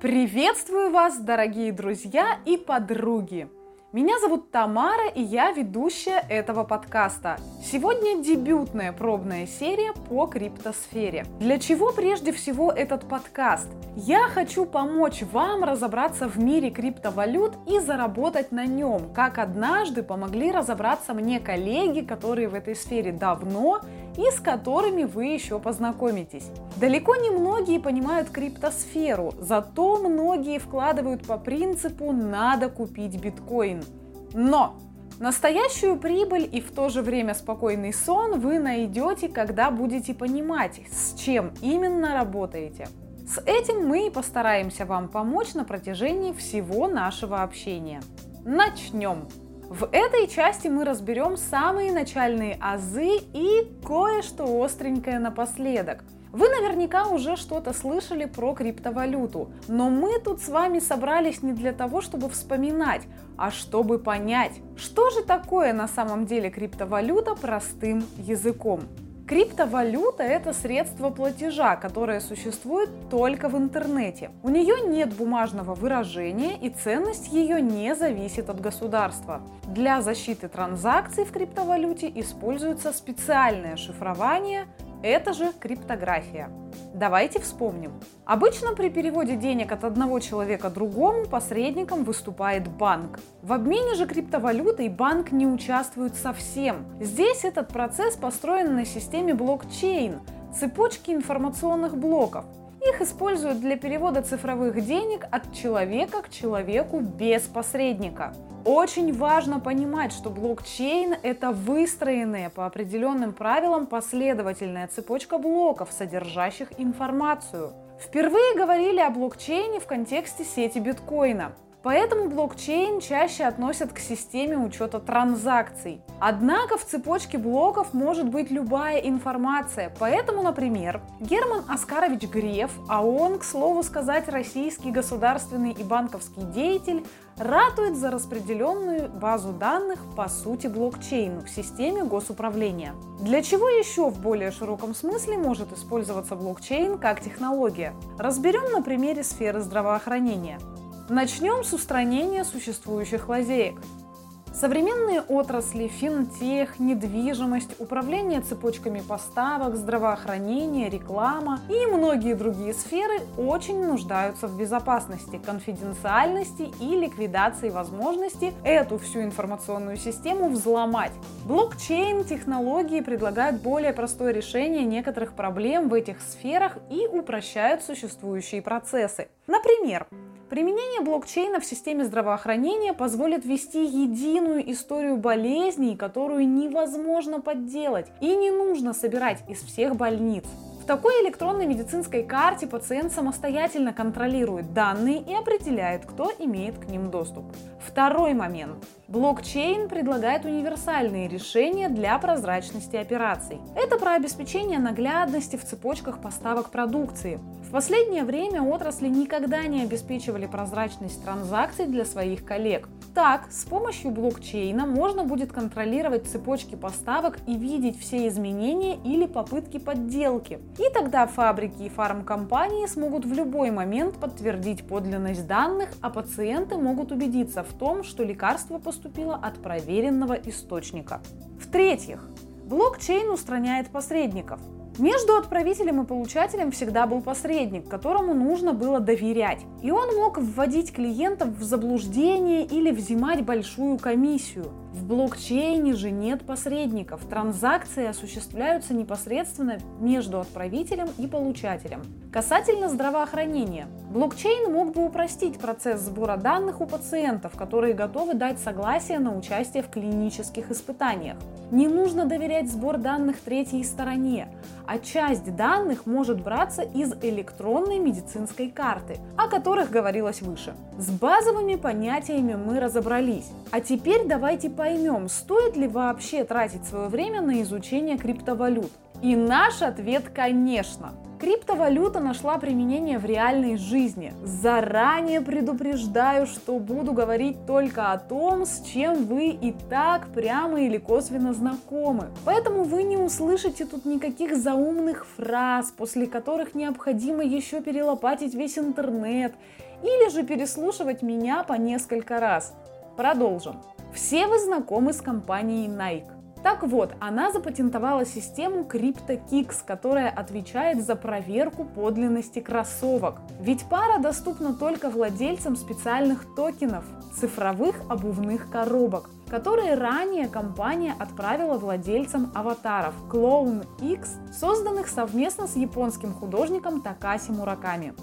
Приветствую вас, дорогие друзья и подруги! Меня зовут Тамара, и я ведущая этого подкаста. Сегодня дебютная пробная серия по криптосфере. Для чего прежде всего этот подкаст? Я хочу помочь вам разобраться в мире криптовалют и заработать на нем, как однажды помогли разобраться мне коллеги, которые в этой сфере давно и с которыми вы еще познакомитесь. Далеко не многие понимают криптосферу, зато многие вкладывают по принципу «надо купить биткоин». Но Настоящую прибыль и в то же время спокойный сон вы найдете, когда будете понимать, с чем именно работаете. С этим мы и постараемся вам помочь на протяжении всего нашего общения. Начнем! В этой части мы разберем самые начальные азы и кое-что остренькое напоследок. Вы наверняка уже что-то слышали про криптовалюту, но мы тут с вами собрались не для того, чтобы вспоминать, а чтобы понять, что же такое на самом деле криптовалюта простым языком. Криптовалюта – это средство платежа, которое существует только в интернете. У нее нет бумажного выражения и ценность ее не зависит от государства. Для защиты транзакций в криптовалюте используется специальное шифрование это же криптография. Давайте вспомним. Обычно при переводе денег от одного человека другому посредником выступает банк. В обмене же криптовалютой банк не участвует совсем. Здесь этот процесс построен на системе блокчейн, цепочки информационных блоков. Их используют для перевода цифровых денег от человека к человеку без посредника. Очень важно понимать, что блокчейн – это выстроенная по определенным правилам последовательная цепочка блоков, содержащих информацию. Впервые говорили о блокчейне в контексте сети биткоина. Поэтому блокчейн чаще относят к системе учета транзакций. Однако в цепочке блоков может быть любая информация. Поэтому, например, Герман Оскарович Греф, а он, к слову сказать, российский государственный и банковский деятель, ратует за распределенную базу данных по сути блокчейну в системе госуправления. Для чего еще в более широком смысле может использоваться блокчейн как технология? Разберем на примере сферы здравоохранения. Начнем с устранения существующих лазеек. Современные отрасли, финтех, недвижимость, управление цепочками поставок, здравоохранение, реклама и многие другие сферы очень нуждаются в безопасности, конфиденциальности и ликвидации возможности эту всю информационную систему взломать. Блокчейн-технологии предлагают более простое решение некоторых проблем в этих сферах и упрощают существующие процессы. Например, Применение блокчейна в системе здравоохранения позволит вести единую историю болезней, которую невозможно подделать и не нужно собирать из всех больниц такой электронной медицинской карте пациент самостоятельно контролирует данные и определяет, кто имеет к ним доступ. Второй момент. Блокчейн предлагает универсальные решения для прозрачности операций. Это про обеспечение наглядности в цепочках поставок продукции. В последнее время отрасли никогда не обеспечивали прозрачность транзакций для своих коллег. Так, с помощью блокчейна можно будет контролировать цепочки поставок и видеть все изменения или попытки подделки. И тогда фабрики и фармкомпании смогут в любой момент подтвердить подлинность данных, а пациенты могут убедиться в том, что лекарство поступило от проверенного источника. В-третьих, блокчейн устраняет посредников. Между отправителем и получателем всегда был посредник, которому нужно было доверять. И он мог вводить клиентов в заблуждение или взимать большую комиссию. В блокчейне же нет посредников. Транзакции осуществляются непосредственно между отправителем и получателем. Касательно здравоохранения. Блокчейн мог бы упростить процесс сбора данных у пациентов, которые готовы дать согласие на участие в клинических испытаниях. Не нужно доверять сбор данных третьей стороне, а часть данных может браться из электронной медицинской карты, о которых говорилось выше. С базовыми понятиями мы разобрались. А теперь давайте поймем, стоит ли вообще тратить свое время на изучение криптовалют. И наш ответ, конечно. Криптовалюта нашла применение в реальной жизни. Заранее предупреждаю, что буду говорить только о том, с чем вы и так прямо или косвенно знакомы. Поэтому вы не услышите тут никаких заумных фраз, после которых необходимо еще перелопатить весь интернет или же переслушивать меня по несколько раз. Продолжим. Все вы знакомы с компанией Nike. Так вот, она запатентовала систему CryptoKicks, которая отвечает за проверку подлинности кроссовок. Ведь пара доступна только владельцам специальных токенов, цифровых обувных коробок, которые ранее компания отправила владельцам аватаров Clone X, созданных совместно с японским художником Такаси Мураками.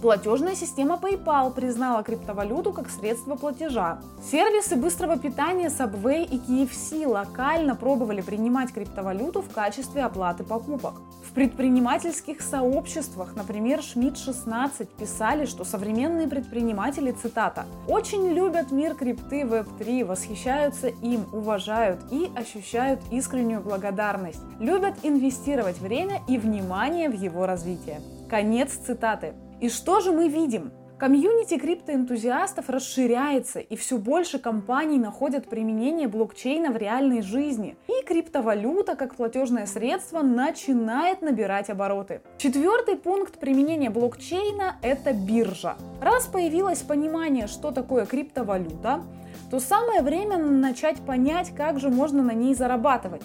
Платежная система PayPal признала криптовалюту как средство платежа. Сервисы быстрого питания Subway и KFC локально пробовали принимать криптовалюту в качестве оплаты покупок. В предпринимательских сообществах, например, Шмидт 16, писали, что современные предприниматели, цитата, «очень любят мир крипты Web3, восхищаются им, уважают и ощущают искреннюю благодарность, любят инвестировать время и внимание в его развитие». Конец цитаты. И что же мы видим? Комьюнити криптоэнтузиастов расширяется, и все больше компаний находят применение блокчейна в реальной жизни. И криптовалюта, как платежное средство, начинает набирать обороты. Четвертый пункт применения блокчейна – это биржа. Раз появилось понимание, что такое криптовалюта, то самое время начать понять, как же можно на ней зарабатывать.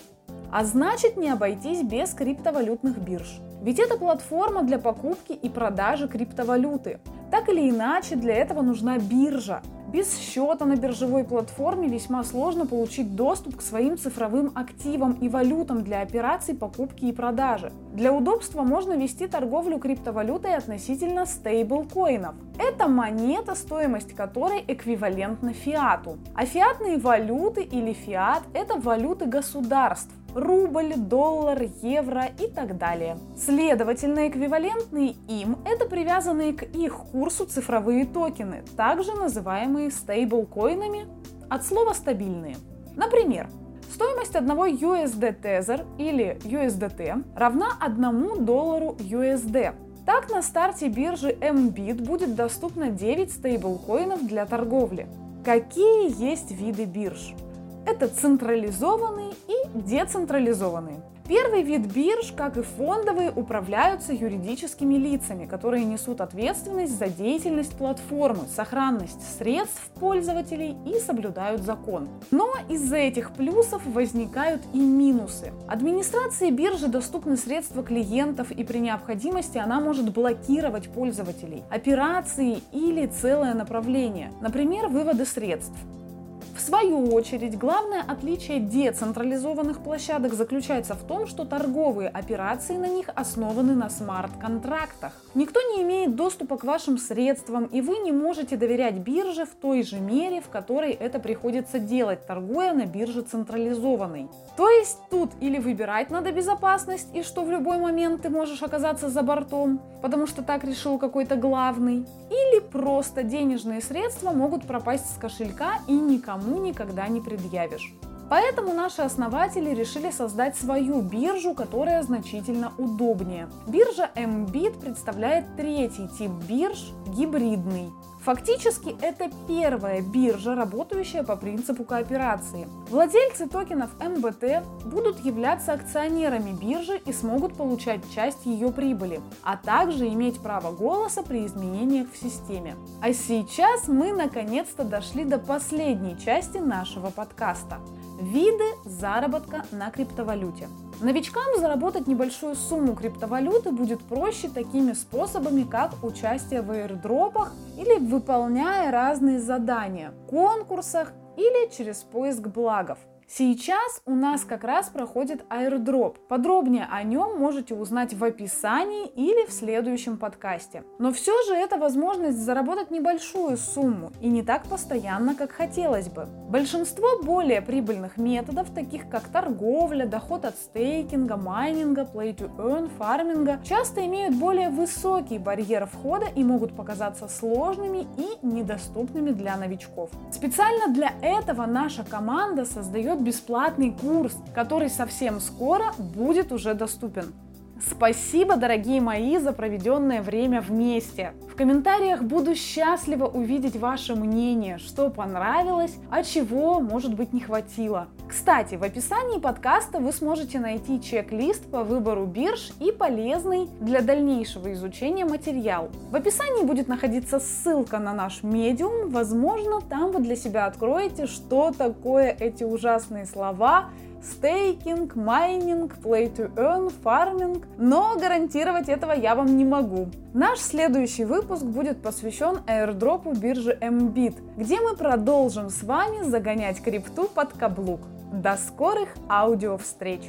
А значит не обойтись без криптовалютных бирж. Ведь это платформа для покупки и продажи криптовалюты. Так или иначе, для этого нужна биржа. Без счета на биржевой платформе весьма сложно получить доступ к своим цифровым активам и валютам для операций покупки и продажи. Для удобства можно вести торговлю криптовалютой относительно стейблкоинов. Это монета, стоимость которой эквивалентна фиату. А фиатные валюты или фиат – это валюты государств рубль, доллар, евро и так далее. Следовательно, эквивалентные им – это привязанные к их курсу цифровые токены, также называемые стейблкоинами от слова «стабильные». Например, Стоимость одного USD Tether или USDT равна 1 доллару USD. Так, на старте биржи MBIT будет доступно 9 стейблкоинов для торговли. Какие есть виды бирж? Это централизованные и децентрализованные. Первый вид бирж, как и фондовые, управляются юридическими лицами, которые несут ответственность за деятельность платформы, сохранность средств пользователей и соблюдают закон. Но из-за этих плюсов возникают и минусы. Администрации биржи доступны средства клиентов и при необходимости она может блокировать пользователей, операции или целое направление, например, выводы средств. Свою очередь, главное отличие децентрализованных площадок заключается в том, что торговые операции на них основаны на смарт-контрактах. Никто не имеет доступа к вашим средствам, и вы не можете доверять бирже в той же мере, в которой это приходится делать, торгуя на бирже централизованной. То есть тут или выбирать надо безопасность, и что в любой момент ты можешь оказаться за бортом, потому что так решил какой-то главный, или просто денежные средства могут пропасть с кошелька и никому никогда не предъявишь. Поэтому наши основатели решили создать свою биржу, которая значительно удобнее. Биржа MBIT представляет третий тип бирж – гибридный. Фактически это первая биржа, работающая по принципу кооперации. Владельцы токенов МБТ будут являться акционерами биржи и смогут получать часть ее прибыли, а также иметь право голоса при изменениях в системе. А сейчас мы наконец-то дошли до последней части нашего подкаста. Виды заработка на криптовалюте. Новичкам заработать небольшую сумму криптовалюты будет проще такими способами, как участие в аирдропах или выполняя разные задания, конкурсах или через поиск благов. Сейчас у нас как раз проходит airdrop. Подробнее о нем можете узнать в описании или в следующем подкасте. Но все же это возможность заработать небольшую сумму и не так постоянно, как хотелось бы. Большинство более прибыльных методов, таких как торговля, доход от стейкинга, майнинга, play to earn, фарминга, часто имеют более высокий барьер входа и могут показаться сложными и недоступными для новичков. Специально для этого наша команда создает бесплатный курс, который совсем скоро будет уже доступен. Спасибо, дорогие мои, за проведенное время вместе. В комментариях буду счастлива увидеть ваше мнение, что понравилось, а чего, может быть, не хватило. Кстати, в описании подкаста вы сможете найти чек-лист по выбору бирж и полезный для дальнейшего изучения материал. В описании будет находиться ссылка на наш медиум, возможно, там вы для себя откроете, что такое эти ужасные слова, стейкинг, майнинг, play to earn, фарминг, но гарантировать этого я вам не могу. Наш следующий выпуск будет посвящен airdrop у биржи Mbit, где мы продолжим с вами загонять крипту под каблук. До скорых аудио встреч!